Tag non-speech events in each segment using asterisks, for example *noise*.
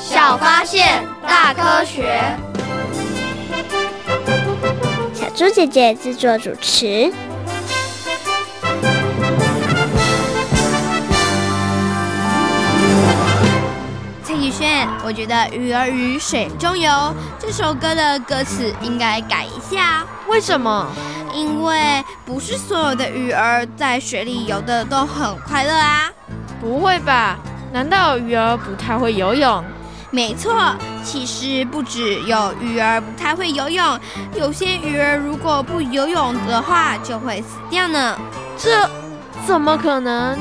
小发现，大科学。小猪姐姐制作主持。蔡宇轩，我觉得《鱼儿与水中游》这首歌的歌词应该改一下。为什么？因为不是所有的鱼儿在水里游的都很快乐啊！不会吧？难道鱼儿不太会游泳？没错，其实不止有鱼儿不太会游泳，有些鱼儿如果不游泳的话就会死掉呢。这怎么可能？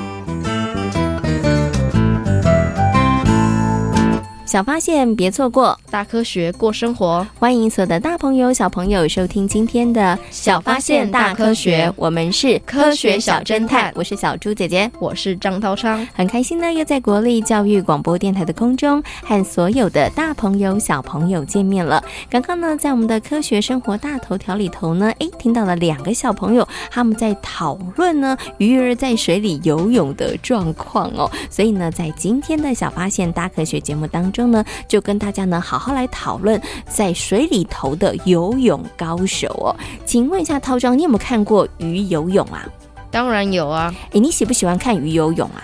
小发现，别错过；大科学，过生活。欢迎所有的大朋友、小朋友收听今天的《小发现大科学》，我们是科学小侦探。我是小猪姐姐，我是张涛昌。很开心呢，又在国立教育广播电台的空中和所有的大朋友、小朋友见面了。刚刚呢，在我们的科学生活大头条里头呢，诶，听到了两个小朋友他们在讨论呢鱼儿在水里游泳的状况哦。所以呢，在今天的小发现大科学节目当中。中呢，就跟大家呢好好来讨论在水里头的游泳高手哦。请问一下，涛章，你有没有看过鱼游泳啊？当然有啊。诶，你喜不喜欢看鱼游泳啊？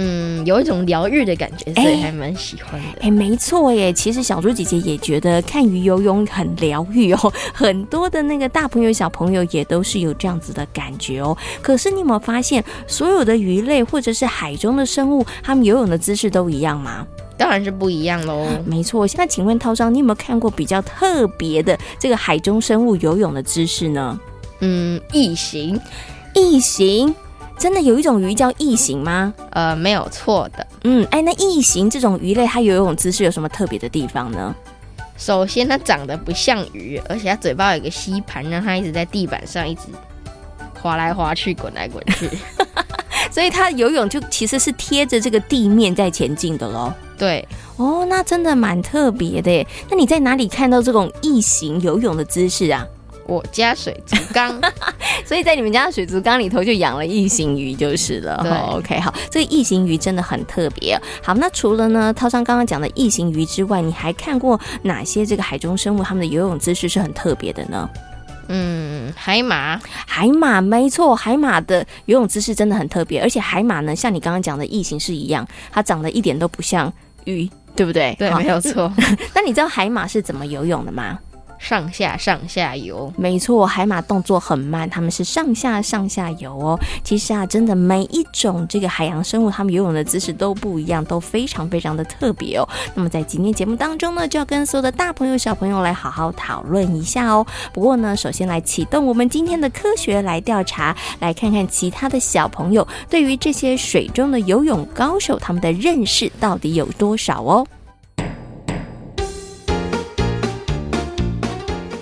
嗯，有一种疗愈的感觉，所以还蛮喜欢的。诶，没错耶。其实小猪姐姐也觉得看鱼游泳很疗愈哦。很多的那个大朋友小朋友也都是有这样子的感觉哦。可是你有没有发现，所有的鱼类或者是海中的生物，它们游泳的姿势都一样吗？当然是不一样喽。*laughs* 没错，现在请问涛章，你有没有看过比较特别的这个海中生物游泳的姿势呢？嗯，异形，异形，真的有一种鱼叫异形吗？呃，没有错的。嗯，哎，那异形这种鱼类，它游泳姿势有什么特别的地方呢？首先，它长得不像鱼，而且它嘴巴有一个吸盘，让它一直在地板上一直滑来滑去、滚来滚去。*laughs* 所以它游泳就其实是贴着这个地面在前进的喽。对哦，那真的蛮特别的耶。那你在哪里看到这种异形游泳的姿势啊？我家水族缸，*laughs* 所以在你们家的水族缸里头就养了异形鱼就是了。对，OK，好，这个异形鱼真的很特别。好，那除了呢，涛商刚刚讲的异形鱼之外，你还看过哪些这个海中生物它们的游泳姿势是很特别的呢？嗯，海马，海马没错，海马的游泳姿势真的很特别，而且海马呢，像你刚刚讲的异形是一样，它长得一点都不像鱼，对不对？对，没有错。*laughs* 那你知道海马是怎么游泳的吗？上下上下游，没错，海马动作很慢，它们是上下上下游哦。其实啊，真的每一种这个海洋生物，它们游泳的姿势都不一样，都非常非常的特别哦。那么在今天节目当中呢，就要跟所有的大朋友小朋友来好好讨论一下哦。不过呢，首先来启动我们今天的科学来调查，来看看其他的小朋友对于这些水中的游泳高手，他们的认识到底有多少哦。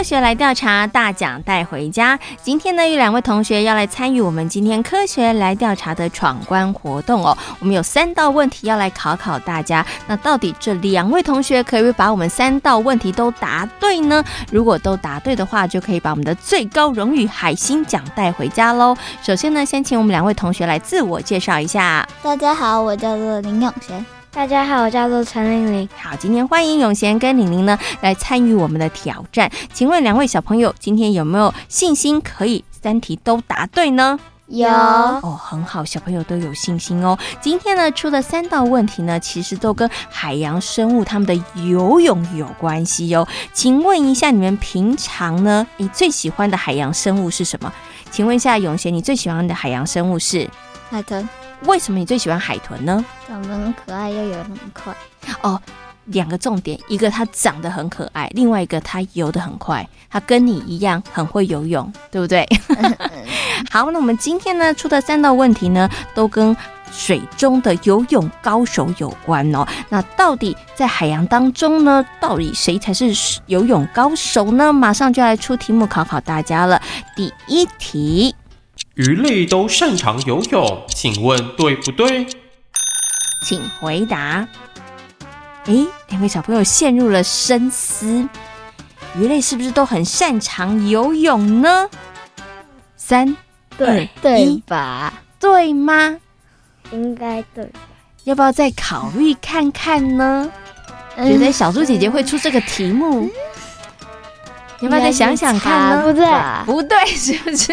科学来调查，大奖带回家。今天呢，有两位同学要来参与我们今天科学来调查的闯关活动哦。我们有三道问题要来考考大家。那到底这两位同学可不可以把我们三道问题都答对呢？如果都答对的话，就可以把我们的最高荣誉海星奖带回家喽。首先呢，先请我们两位同学来自我介绍一下。大家好，我叫做林永贤。大家好，我叫做陈玲玲。好，今天欢迎永贤跟玲玲呢来参与我们的挑战。请问两位小朋友今天有没有信心可以三题都答对呢？有哦，很好，小朋友都有信心哦。今天呢出的三道问题呢，其实都跟海洋生物它们的游泳有关系哟、哦。请问一下，你们平常呢，你最喜欢的海洋生物是什么？请问一下永贤，你最喜欢的海洋生物是海豚。为什么你最喜欢海豚呢？长得很可爱，又游得很快。哦，两个重点，一个它长得很可爱，另外一个它游得很快。它跟你一样很会游泳，对不对？*laughs* 好，那我们今天呢出的三道问题呢，都跟水中的游泳高手有关哦。那到底在海洋当中呢，到底谁才是游泳高手呢？马上就来出题目考考大家了。第一题。鱼类都擅长游泳，请问对不对？请回答。诶，两位小朋友陷入了深思。鱼类是不是都很擅长游泳呢？三、对二、对一吧？对吗？应该对。要不要再考虑看看呢？嗯、觉得小猪姐姐会出这个题目？嗯要不要再想想看呢？不对，不对，是不是？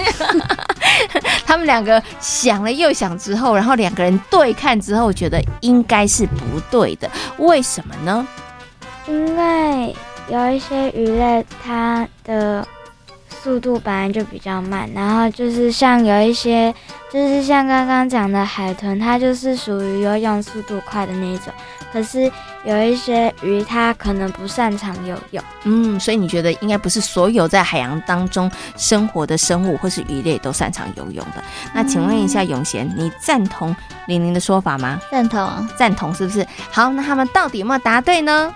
*laughs* 他们两个想了又想之后，然后两个人对看之后，觉得应该是不对的。为什么呢？因为有一些鱼类，它的速度本来就比较慢，然后就是像有一些，就是像刚刚讲的海豚，它就是属于游泳速度快的那一种。可是有一些鱼，它可能不擅长游泳。嗯，所以你觉得应该不是所有在海洋当中生活的生物或是鱼类都擅长游泳的。那请问一下永贤，你赞同玲玲的说法吗？赞同，赞同是不是？好，那他们到底有没有答对呢？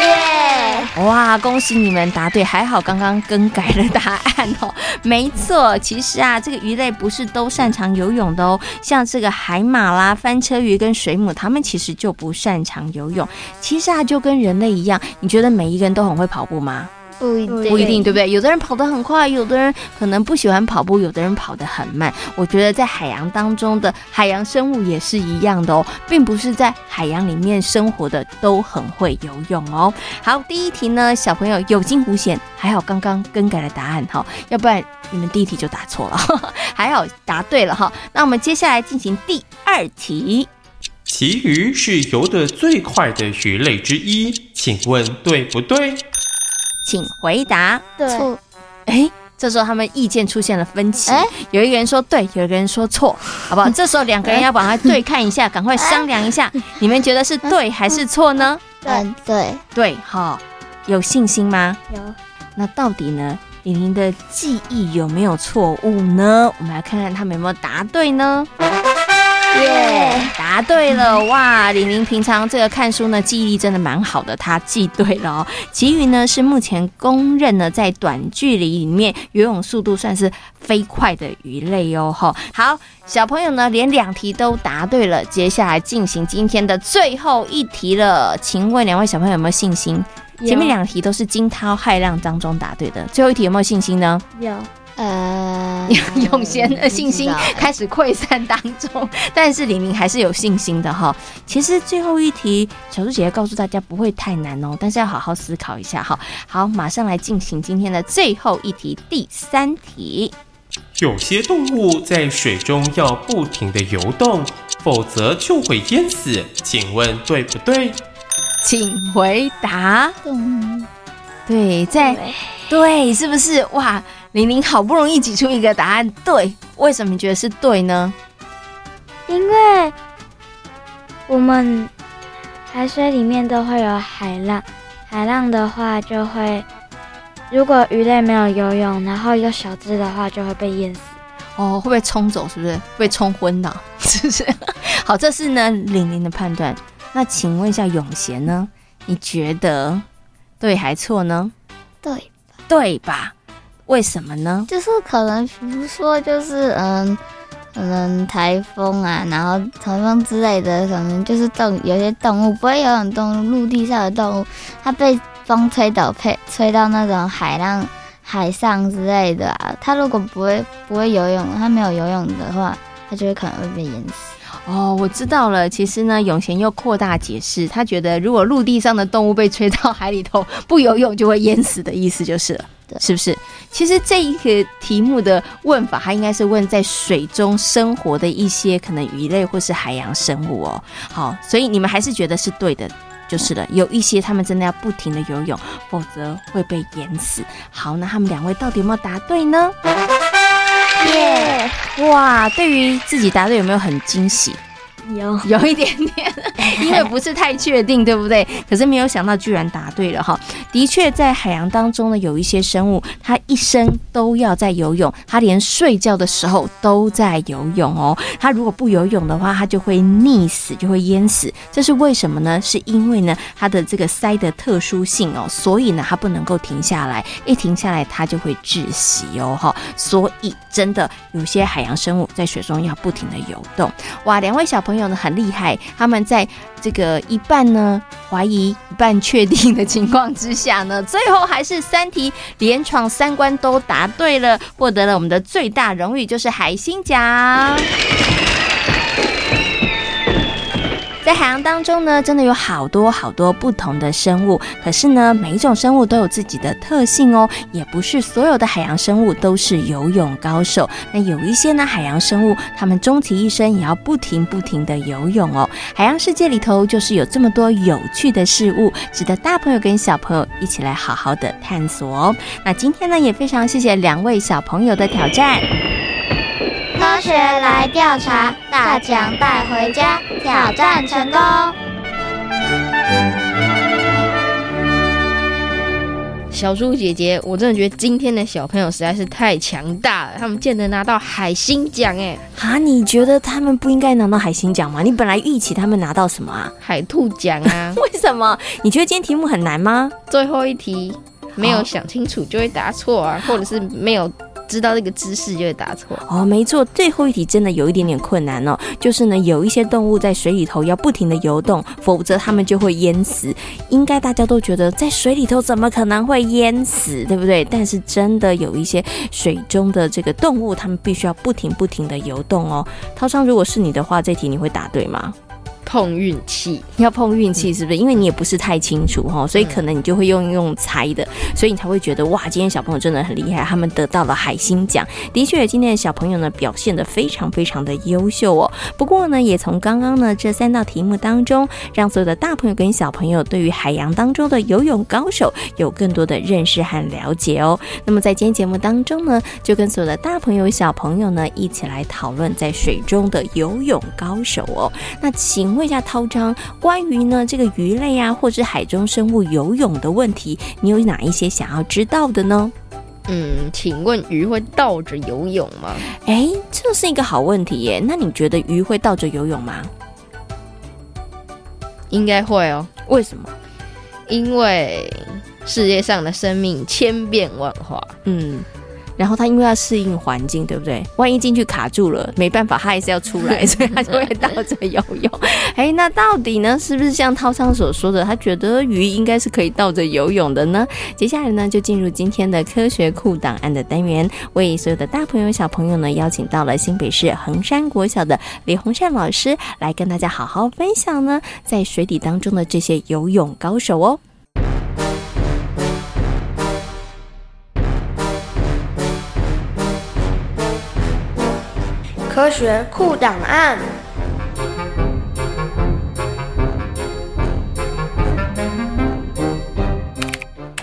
耶！哇，恭喜你们答对，还好刚刚更改了答案哦。没错，其实啊，这个鱼类不是都擅长游泳的哦。像这个海马啦、翻车鱼跟水母，它们其实就不擅长游泳。其实啊，就跟人类一样，你觉得每一个人都很会跑步吗？不一定，不一定，对不对？有的人跑得很快，有的人可能不喜欢跑步，有的人跑得很慢。我觉得在海洋当中的海洋生物也是一样的哦，并不是在海洋里面生活的都很会游泳哦。好，第一题呢，小朋友有惊无险，还好刚刚更改了答案哈，要不然你们第一题就答错了，*laughs* 还好答对了哈。那我们接下来进行第二题，旗鱼是游得最快的鱼类之一，请问对不对？请回答。对。哎，这时候他们意见出现了分歧，有一个人说对，有一个人说错，好不好？*laughs* 这时候两个人要把它对看一下，赶快商量一下，*laughs* 你们觉得是对还是错呢？嗯，对。对，好，有信心吗？有。那到底呢？玲玲的记忆有没有错误呢？我们来看看他们有没有答对呢？耶，yeah, 答对了哇！李宁平常这个看书呢，记忆力真的蛮好的，他记对了哦。其余呢是目前公认呢在短距离里面游泳速度算是飞快的鱼类哦。吼，好，小朋友呢连两题都答对了，接下来进行今天的最后一题了。请问两位小朋友有没有信心？前面两题都是惊涛骇浪当中答对的，最后一题有没有信心呢？有。呃，永贤的信心开始溃散当中，但是李明还是有信心的哈。其实最后一题，小猪姐姐告诉大家不会太难哦，但是要好好思考一下哈。好，马上来进行今天的最后一题，第三题。有些动物在水中要不停的游动，否则就会淹死，请问对不对？请回答。嗯，对，在对，对，是不是哇？玲玲好不容易挤出一个答案，对，为什么你觉得是对呢？因为我们海水里面都会有海浪，海浪的话就会，如果鱼类没有游泳，然后有小只的话就会被淹死。哦，会被冲走，是不是？被冲昏了？是不是？好，这是呢玲玲的判断。那请问一下永贤呢？你觉得对还错呢？对。对吧？为什么呢？就是可能，比如说，就是嗯，可能台风啊，然后台风之类的，可能就是动有些动物不会游泳动物，陆地上的动物，它被风吹倒，吹吹到那种海浪、海上之类的啊。它如果不会不会游泳，它没有游泳的话，它就会可能会被淹死。哦，我知道了。其实呢，永贤又扩大解释，他觉得如果陆地上的动物被吹到海里头，不游泳就会淹死的意思就是了，对，是不是？其实这一个题目的问法，它应该是问在水中生活的一些可能鱼类或是海洋生物哦。好，所以你们还是觉得是对的，就是了。有一些他们真的要不停的游泳，否则会被淹死。好，那他们两位到底有没有答对呢？耶！Yeah! 哇，对于自己答对有没有很惊喜？有 *laughs* 有一点点，*laughs* 因为不是太确定，对不对？可是没有想到居然答对了哈。的确，在海洋当中呢，有一些生物，它一生都要在游泳，它连睡觉的时候都在游泳哦。它如果不游泳的话，它就会溺死，就会淹死。这是为什么呢？是因为呢，它的这个鳃的特殊性哦，所以呢，它不能够停下来，一停下来它就会窒息哦哈。所以真的有些海洋生物在水中要不停的游动。哇，两位小朋友。用的很厉害，他们在这个一半呢怀疑、一半确定的情况之下呢，最后还是三题连闯三关都答对了，获得了我们的最大荣誉，就是海星奖。在海洋当中呢，真的有好多好多不同的生物。可是呢，每一种生物都有自己的特性哦，也不是所有的海洋生物都是游泳高手。那有一些呢，海洋生物，他们终其一生也要不停不停的游泳哦。海洋世界里头就是有这么多有趣的事物，值得大朋友跟小朋友一起来好好的探索哦。那今天呢，也非常谢谢两位小朋友的挑战。科学来调查，大奖带回家，挑战成功。小猪姐姐，我真的觉得今天的小朋友实在是太强大了，他们竟然拿到海星奖哎！啊，你觉得他们不应该拿到海星奖吗？你本来预期他们拿到什么啊？海兔奖啊？*laughs* 为什么？你觉得今天题目很难吗？最后一题没有想清楚就会答错啊，或者是没有。知道这个知识就会答错哦，没错，最后一题真的有一点点困难哦。就是呢，有一些动物在水里头要不停地游动，否则它们就会淹死。应该大家都觉得在水里头怎么可能会淹死，对不对？但是真的有一些水中的这个动物，它们必须要不停不停地游动哦。涛昌，如果是你的话，这题你会答对吗？碰运气，要碰运气是不是？因为你也不是太清楚哈，所以可能你就会用用猜的，所以你才会觉得哇，今天小朋友真的很厉害，他们得到了海星奖。的确，今天的小朋友呢表现的非常非常的优秀哦。不过呢，也从刚刚呢这三道题目当中，让所有的大朋友跟小朋友对于海洋当中的游泳高手有更多的认识和了解哦。那么在今天节目当中呢，就跟所有的大朋友小朋友呢一起来讨论在水中的游泳高手哦。那请。问一下涛章，关于呢这个鱼类啊，或者海中生物游泳的问题，你有哪一些想要知道的呢？嗯，请问鱼会倒着游泳吗？哎，这是一个好问题耶。那你觉得鱼会倒着游泳吗？应该会哦。为什么？因为世界上的生命千变万化。嗯。然后它因为要适应环境，对不对？万一进去卡住了，没办法，它还是要出来，*laughs* 所以它就会倒着游泳。哎，那到底呢，是不是像涛昌所说的，他觉得鱼应该是可以倒着游泳的呢？接下来呢，就进入今天的科学库档案的单元，为所有的大朋友小朋友呢，邀请到了新北市横山国小的李洪善老师来跟大家好好分享呢，在水底当中的这些游泳高手哦。科学库档案。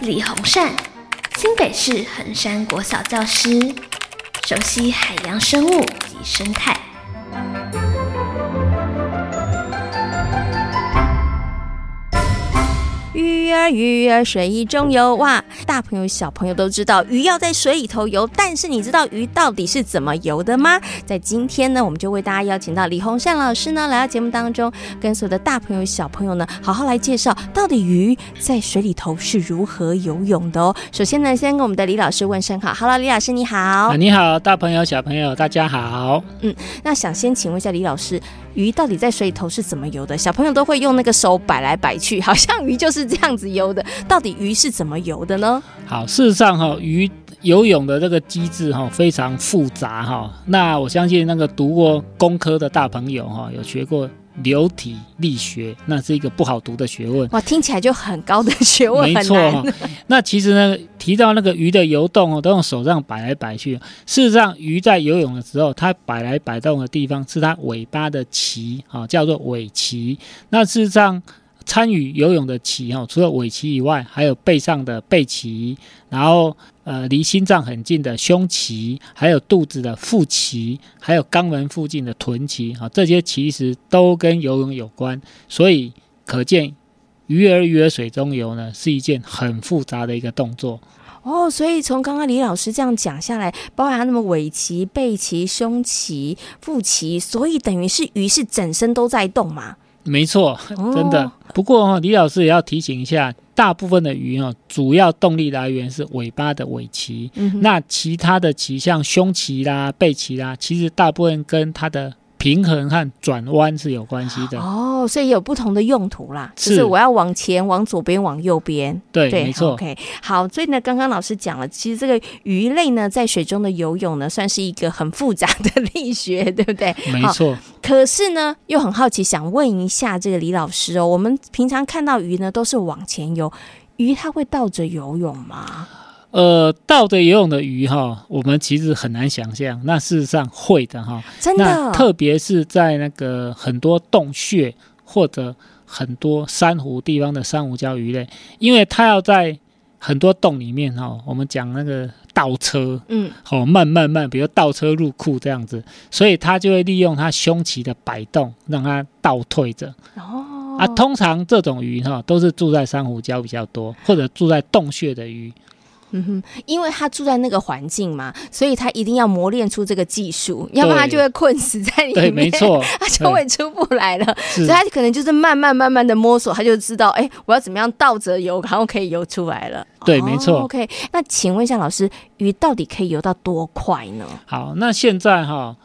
李洪善，新北市衡山国小教师，熟悉海洋生物及生态。鱼。儿鱼儿水中游。哇，大朋友小朋友都知道鱼要在水里头游，但是你知道鱼到底是怎么游的吗？在今天呢，我们就为大家邀请到李洪善老师呢来到节目当中，跟所有的大朋友小朋友呢好好来介绍到底鱼在水里头是如何游泳的哦。首先呢，先跟我们的李老师问声好，Hello，李老师你好。啊，你好，大朋友小朋友大家好。嗯，那想先请问一下李老师。鱼到底在水里头是怎么游的？小朋友都会用那个手摆来摆去，好像鱼就是这样子游的。到底鱼是怎么游的呢？好，事实上哈，鱼游泳的这个机制哈非常复杂哈。那我相信那个读过工科的大朋友哈，有学过。流体力学，那是一个不好读的学问。哇，听起来就很高的学问，没错。那其实呢，提到那个鱼的游动哦，都用手这样摆来摆去。事实上，鱼在游泳的时候，它摆来摆动的地方是它尾巴的鳍啊，叫做尾鳍。那事实上，参与游泳的鳍哈，除了尾鳍以外，还有背上的背鳍，然后呃离心脏很近的胸鳍，还有肚子的腹鳍，还有肛门附近的臀鳍啊，这些其实都跟游泳有关。所以可见，鱼儿鱼儿水中游呢，是一件很复杂的一个动作。哦，所以从刚刚李老师这样讲下来，包含那么尾鳍、背鳍、胸鳍、腹鳍，所以等于是鱼是整身都在动嘛。没错，真的。不过哈，李老师也要提醒一下，大部分的鱼哦，主要动力来源是尾巴的尾鳍。嗯，那其他的鳍，像胸鳍啦、背鳍啦，其实大部分跟它的。平衡和转弯是有关系的哦，所以有不同的用途啦。是，就是我要往前、往左边、往右边。对，对，没错。OK，好，所以呢，刚刚老师讲了，其实这个鱼类呢，在水中的游泳呢，算是一个很复杂的力学，对不对？没错。可是呢，又很好奇，想问一下这个李老师哦，我们平常看到鱼呢，都是往前游，鱼它会倒着游泳吗？呃，倒着游泳的鱼哈，我们其实很难想象。那事实上会的哈，真的。那特别是在那个很多洞穴或者很多珊瑚地方的珊瑚礁鱼类，因为它要在很多洞里面哈，我们讲那个倒车，嗯，好慢慢慢，比如倒车入库这样子，所以它就会利用它胸鳍的摆动，让它倒退着。哦，啊，通常这种鱼哈都是住在珊瑚礁比较多，或者住在洞穴的鱼。嗯哼，因为他住在那个环境嘛，所以他一定要磨练出这个技术，要不然他就会困死在里面。对，没错，*laughs* 他就会出不来了。所以他可能就是慢慢慢慢的摸索，他就知道，哎，我要怎么样倒着游，然后可以游出来了。对，没错。哦，OK，那请问一下老师，鱼到底可以游到多快呢？好，那现在哈，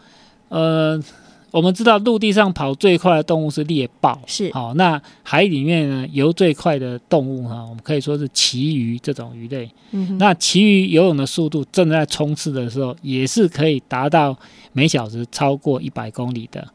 呃。我们知道陆地上跑最快的动物是猎豹，是好。那海里面呢，游最快的动物哈，我们可以说是旗鱼这种鱼类。嗯，那旗鱼游泳的速度正在冲刺的时候，也是可以达到每小时超过一百公里的，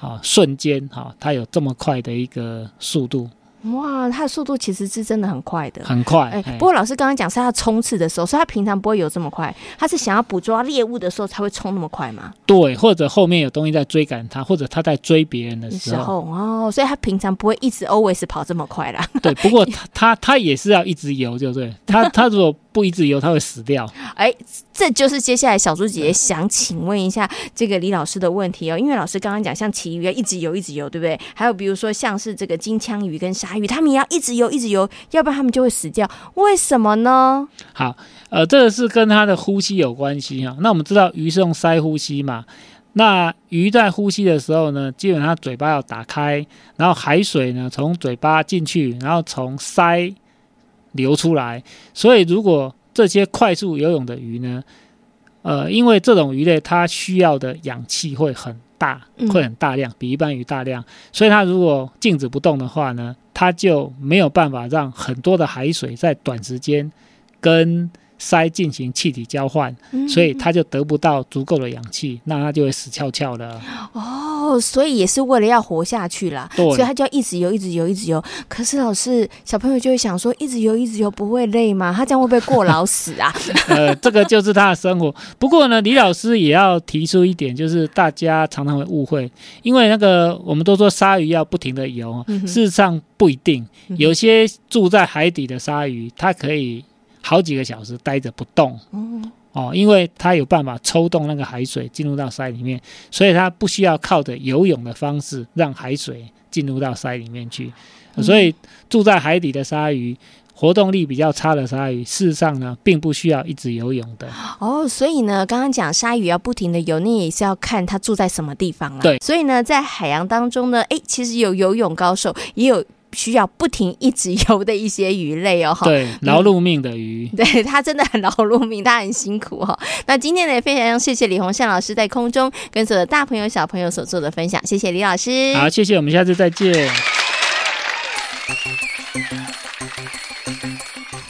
啊，瞬间哈，它有这么快的一个速度。哇，它的速度其实是真的很快的，很快。哎，不过老师刚刚讲是他冲刺的时候，所以他平常不会游这么快。他是想要捕捉猎物的时候才会冲那么快吗？对，或者后面有东西在追赶他，或者他在追别人的时候。哦，所以他平常不会一直 always 跑这么快啦。*laughs* 对，不过他他他也是要一直游，就对。*laughs* 他他如果不一直游，他会死掉。哎，这就是接下来小猪姐姐想请问一下这个李老师的问题哦，因为老师刚刚讲像旗鱼要一直游一直游，对不对？还有比如说像是这个金枪鱼跟鲨鱼，他们也要一直游一直游，要不然他们就会死掉。为什么呢？好，呃，这个是跟它的呼吸有关系哈。那我们知道鱼是用鳃呼吸嘛，那鱼在呼吸的时候呢，基本上嘴巴要打开，然后海水呢从嘴巴进去，然后从鳃。流出来，所以如果这些快速游泳的鱼呢，呃，因为这种鱼类它需要的氧气会很大，会很大量，比一般鱼大量，所以它如果静止不动的话呢，它就没有办法让很多的海水在短时间跟鳃进行气体交换，所以它就得不到足够的氧气，那它就会死翘翘的。哦，所以也是为了要活下去啦，所以它就要一直游，一直游，一直游。可是老师，小朋友就会想说，一直游，一直游不会累吗？他这样会不会过劳死啊？*laughs* *laughs* 呃，这个就是他的生活。不过呢，李老师也要提出一点，就是大家常常会误会，因为那个我们都说鲨鱼要不停的游，事实上不一定。有些住在海底的鲨鱼，它可以。好几个小时待着不动，哦，因为它有办法抽动那个海水进入到鳃里面，所以它不需要靠着游泳的方式让海水进入到鳃里面去。所以住在海底的鲨鱼，活动力比较差的鲨鱼，事实上呢，并不需要一直游泳的。哦，所以呢，刚刚讲鲨鱼要不停的游，那也是要看它住在什么地方啊。对，所以呢，在海洋当中呢，诶，其实有游泳高手，也有。需要不停一直游的一些鱼类哦，哈对，劳碌命的鱼，*laughs* 嗯、对它真的很劳碌命，它很辛苦哈。那今天呢，也非常谢谢李鸿善老师在空中跟所有的大朋友小朋友所做的分享，谢谢李老师。好，谢谢，我们下次再见。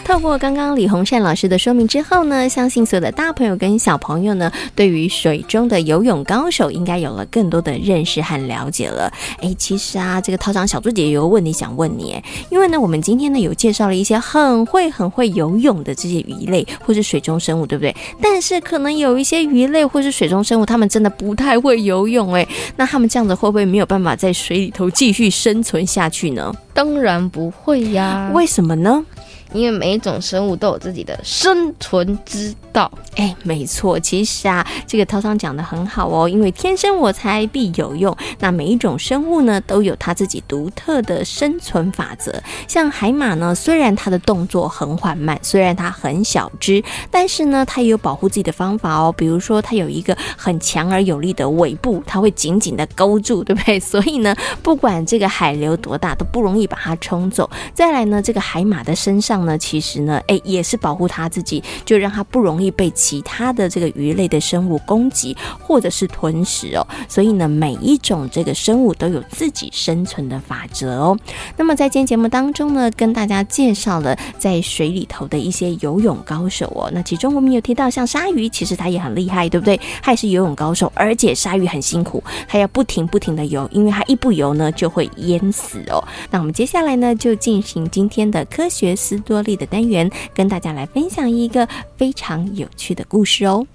透过刚刚李鸿善老师的说明之后呢，相信所有的大朋友跟小朋友呢，对于水中的游泳高手应该有了更多的认识和了解了。哎，其实啊，这个桃长小猪姐姐有个问题想问你，因为呢，我们今天呢有介绍了一些很会很会游泳的这些鱼类或是水中生物，对不对？但是可能有一些鱼类或是水中生物，他们真的不太会游泳，哎，那他们这样子会不会没有办法在水里头继续生存下去呢？当然不会呀，为什么呢？因为每一种生物都有自己的生存之道。哎，没错，其实啊，这个涛长讲的很好哦。因为天生我材必有用，那每一种生物呢，都有它自己独特的生存法则。像海马呢，虽然它的动作很缓慢，虽然它很小只，但是呢，它也有保护自己的方法哦。比如说，它有一个很强而有力的尾部，它会紧紧的勾住，对不对？所以呢，不管这个海流多大，都不容易把它冲走。再来呢，这个海马的身上。呢，其实呢，哎，也是保护它自己，就让它不容易被其他的这个鱼类的生物攻击或者是吞食哦。所以呢，每一种这个生物都有自己生存的法则哦。那么在今天节目当中呢，跟大家介绍了在水里头的一些游泳高手哦。那其中我们有提到，像鲨鱼，其实它也很厉害，对不对？它也是游泳高手，而且鲨鱼很辛苦，它要不停不停的游，因为它一不游呢就会淹死哦。那我们接下来呢，就进行今天的科学思多利的单元，跟大家来分享一个非常有趣的故事哦。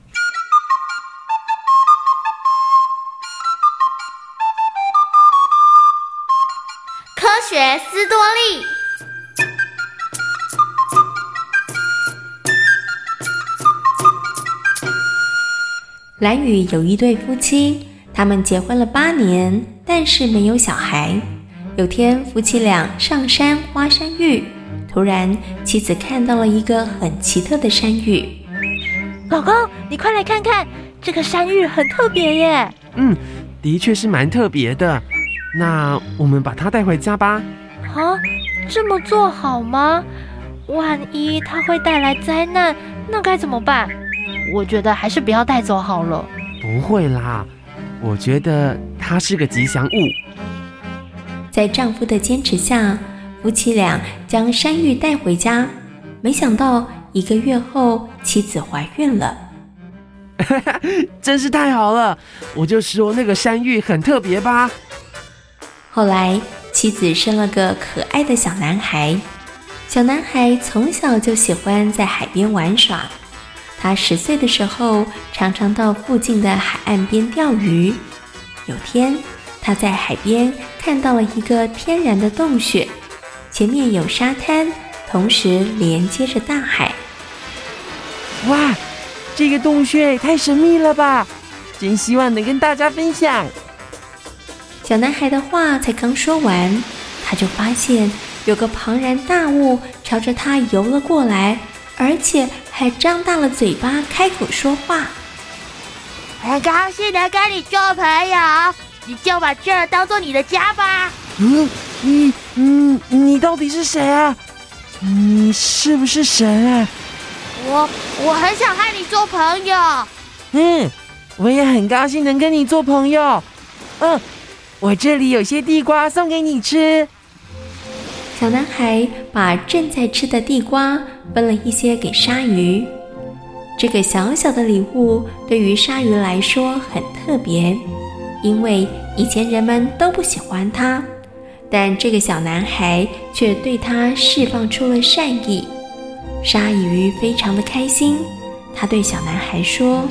科学斯多利。蓝宇有一对夫妻，他们结婚了八年，但是没有小孩。有天，夫妻俩上山挖山芋。突然，妻子看到了一个很奇特的山芋。老公，你快来看看，这个山芋很特别耶。嗯，的确是蛮特别的。那我们把它带回家吧。啊，这么做好吗？万一它会带来灾难，那该怎么办？我觉得还是不要带走好了。不会啦，我觉得它是个吉祥物。在丈夫的坚持下。夫妻俩将山芋带回家，没想到一个月后，妻子怀孕了。*laughs* 真是太好了！我就说那个山芋很特别吧。后来，妻子生了个可爱的小男孩。小男孩从小就喜欢在海边玩耍。他十岁的时候，常常到附近的海岸边钓鱼。有天，他在海边看到了一个天然的洞穴。前面有沙滩，同时连接着大海。哇，这个洞穴也太神秘了吧！真希望能跟大家分享。小男孩的话才刚说完，他就发现有个庞然大物朝着他游了过来，而且还张大了嘴巴开口说话。很高兴能跟你做朋友，你就把这儿当做你的家吧。嗯。你，嗯，你到底是谁啊？你是不是神啊？我，我很想和你做朋友。嗯，我也很高兴能跟你做朋友。嗯，我这里有些地瓜送给你吃。小男孩把正在吃的地瓜分了一些给鲨鱼。这个小小的礼物对于鲨鱼来说很特别，因为以前人们都不喜欢它。但这个小男孩却对他释放出了善意，鲨鱼非常的开心。他对小男孩说：“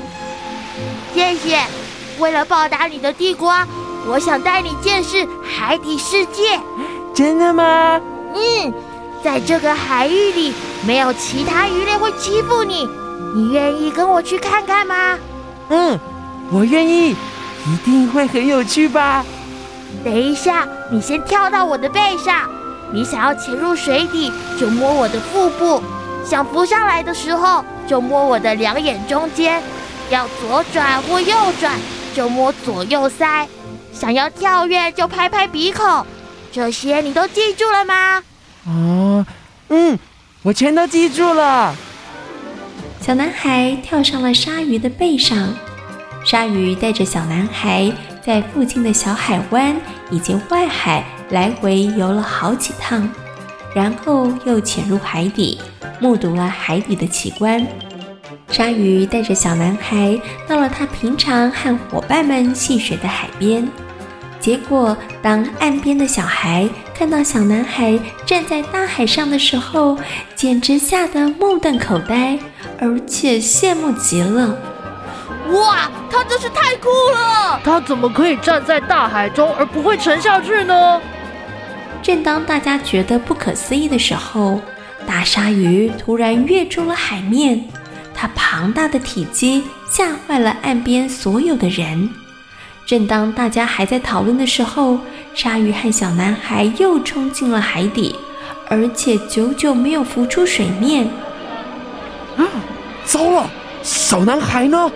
谢谢，为了报答你的地瓜，我想带你见识海底世界。”真的吗？嗯，在这个海域里，没有其他鱼类会欺负你，你愿意跟我去看看吗？嗯，我愿意，一定会很有趣吧。等一下，你先跳到我的背上。你想要潜入水底，就摸我的腹部；想浮上来的时候，就摸我的两眼中间。要左转或右转，就摸左右腮；想要跳跃，就拍拍鼻孔。这些你都记住了吗？啊、哦，嗯，我全都记住了。小男孩跳上了鲨鱼的背上，鲨鱼带着小男孩在附近的小海湾以及外海来回游了好几趟，然后又潜入海底，目睹了海底的奇观。鲨鱼带着小男孩到了他平常和伙伴们戏水的海边。结果，当岸边的小孩看到小男孩站在大海上的时候，简直吓得目瞪口呆，而且羡慕极了。哇，他真是太酷了！他怎么可以站在大海中而不会沉下去呢？正当大家觉得不可思议的时候，大鲨鱼突然跃出了海面，它庞大的体积吓坏了岸边所有的人。正当大家还在讨论的时候，鲨鱼和小男孩又冲进了海底，而且久久没有浮出水面。啊，糟了！小男孩呢？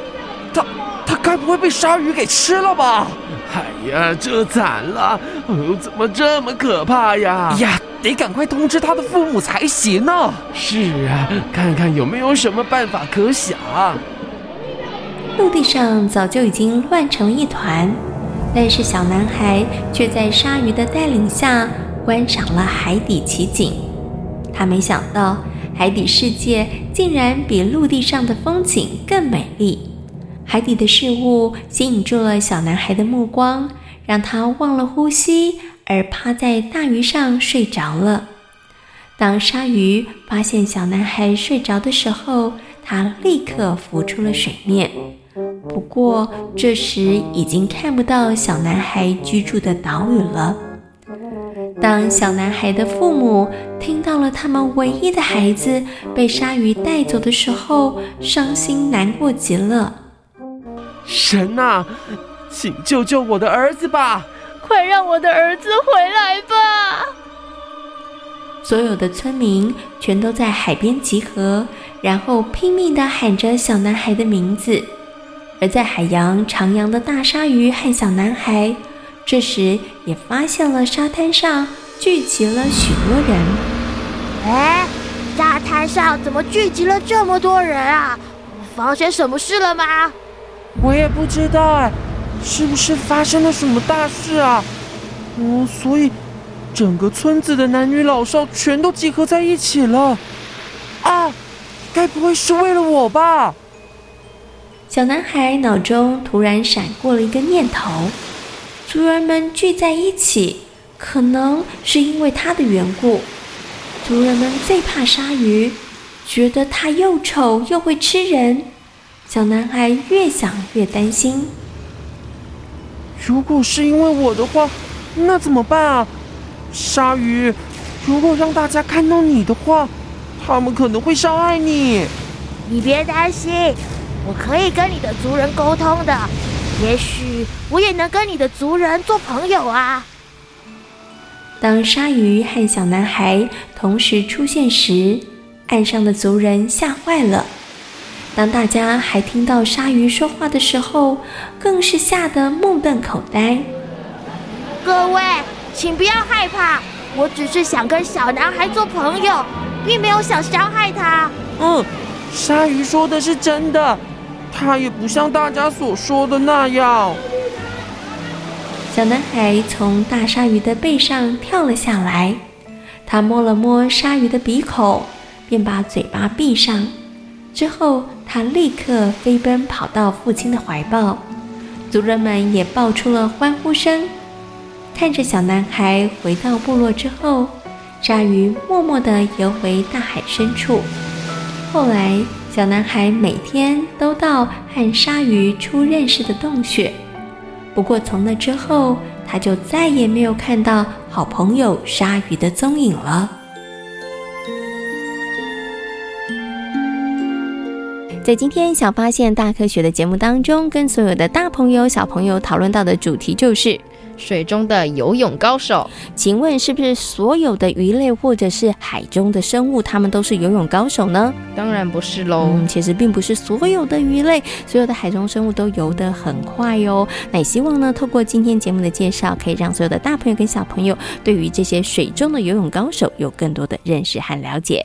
他他该不会被鲨鱼给吃了吧？哎呀，这惨了！呃，怎么这么可怕呀？呀，得赶快通知他的父母才行呢。是啊，看看有没有什么办法可想。陆地上早就已经乱成一团，但是小男孩却在鲨鱼的带领下观赏了海底奇景。他没想到，海底世界竟然比陆地上的风景更美丽。海底的事物吸引住了小男孩的目光，让他忘了呼吸，而趴在大鱼上睡着了。当鲨鱼发现小男孩睡着的时候，他立刻浮出了水面。不过，这时已经看不到小男孩居住的岛屿了。当小男孩的父母听到了他们唯一的孩子被鲨鱼带走的时候，伤心难过极了。神啊，请救救我的儿子吧！快让我的儿子回来吧！所有的村民全都在海边集合，然后拼命地喊着小男孩的名字。而在海洋徜徉的大鲨鱼和小男孩，这时也发现了沙滩上聚集了许多人。哎，沙滩上怎么聚集了这么多人啊？发生什么事了吗？我也不知道哎，是不是发生了什么大事啊？嗯，所以整个村子的男女老少全都集合在一起了。啊，该不会是为了我吧？小男孩脑中突然闪过了一个念头：族人们聚在一起，可能是因为他的缘故。族人们最怕鲨鱼，觉得它又丑又会吃人。小男孩越想越担心。如果是因为我的话，那怎么办啊？鲨鱼，如果让大家看到你的话，他们可能会伤害你。你别担心。我可以跟你的族人沟通的，也许我也能跟你的族人做朋友啊。当鲨鱼和小男孩同时出现时，岸上的族人吓坏了。当大家还听到鲨鱼说话的时候，更是吓得目瞪口呆。各位，请不要害怕，我只是想跟小男孩做朋友，并没有想伤害他。嗯，鲨鱼说的是真的。他也不像大家所说的那样。小男孩从大鲨鱼的背上跳了下来，他摸了摸鲨鱼的鼻孔，便把嘴巴闭上。之后，他立刻飞奔跑到父亲的怀抱，族人们也爆出了欢呼声。看着小男孩回到部落之后，鲨鱼默默地游回大海深处。后来，小男孩每天都到和鲨鱼初认识的洞穴，不过从那之后，他就再也没有看到好朋友鲨鱼的踪影了。在今天小发现大科学的节目当中，跟所有的大朋友小朋友讨论到的主题就是。水中的游泳高手，请问是不是所有的鱼类或者是海中的生物，它们都是游泳高手呢？当然不是喽。嗯，其实并不是所有的鱼类、所有的海中生物都游得很快哟。那也希望呢，透过今天节目的介绍，可以让所有的大朋友跟小朋友对于这些水中的游泳高手有更多的认识和了解。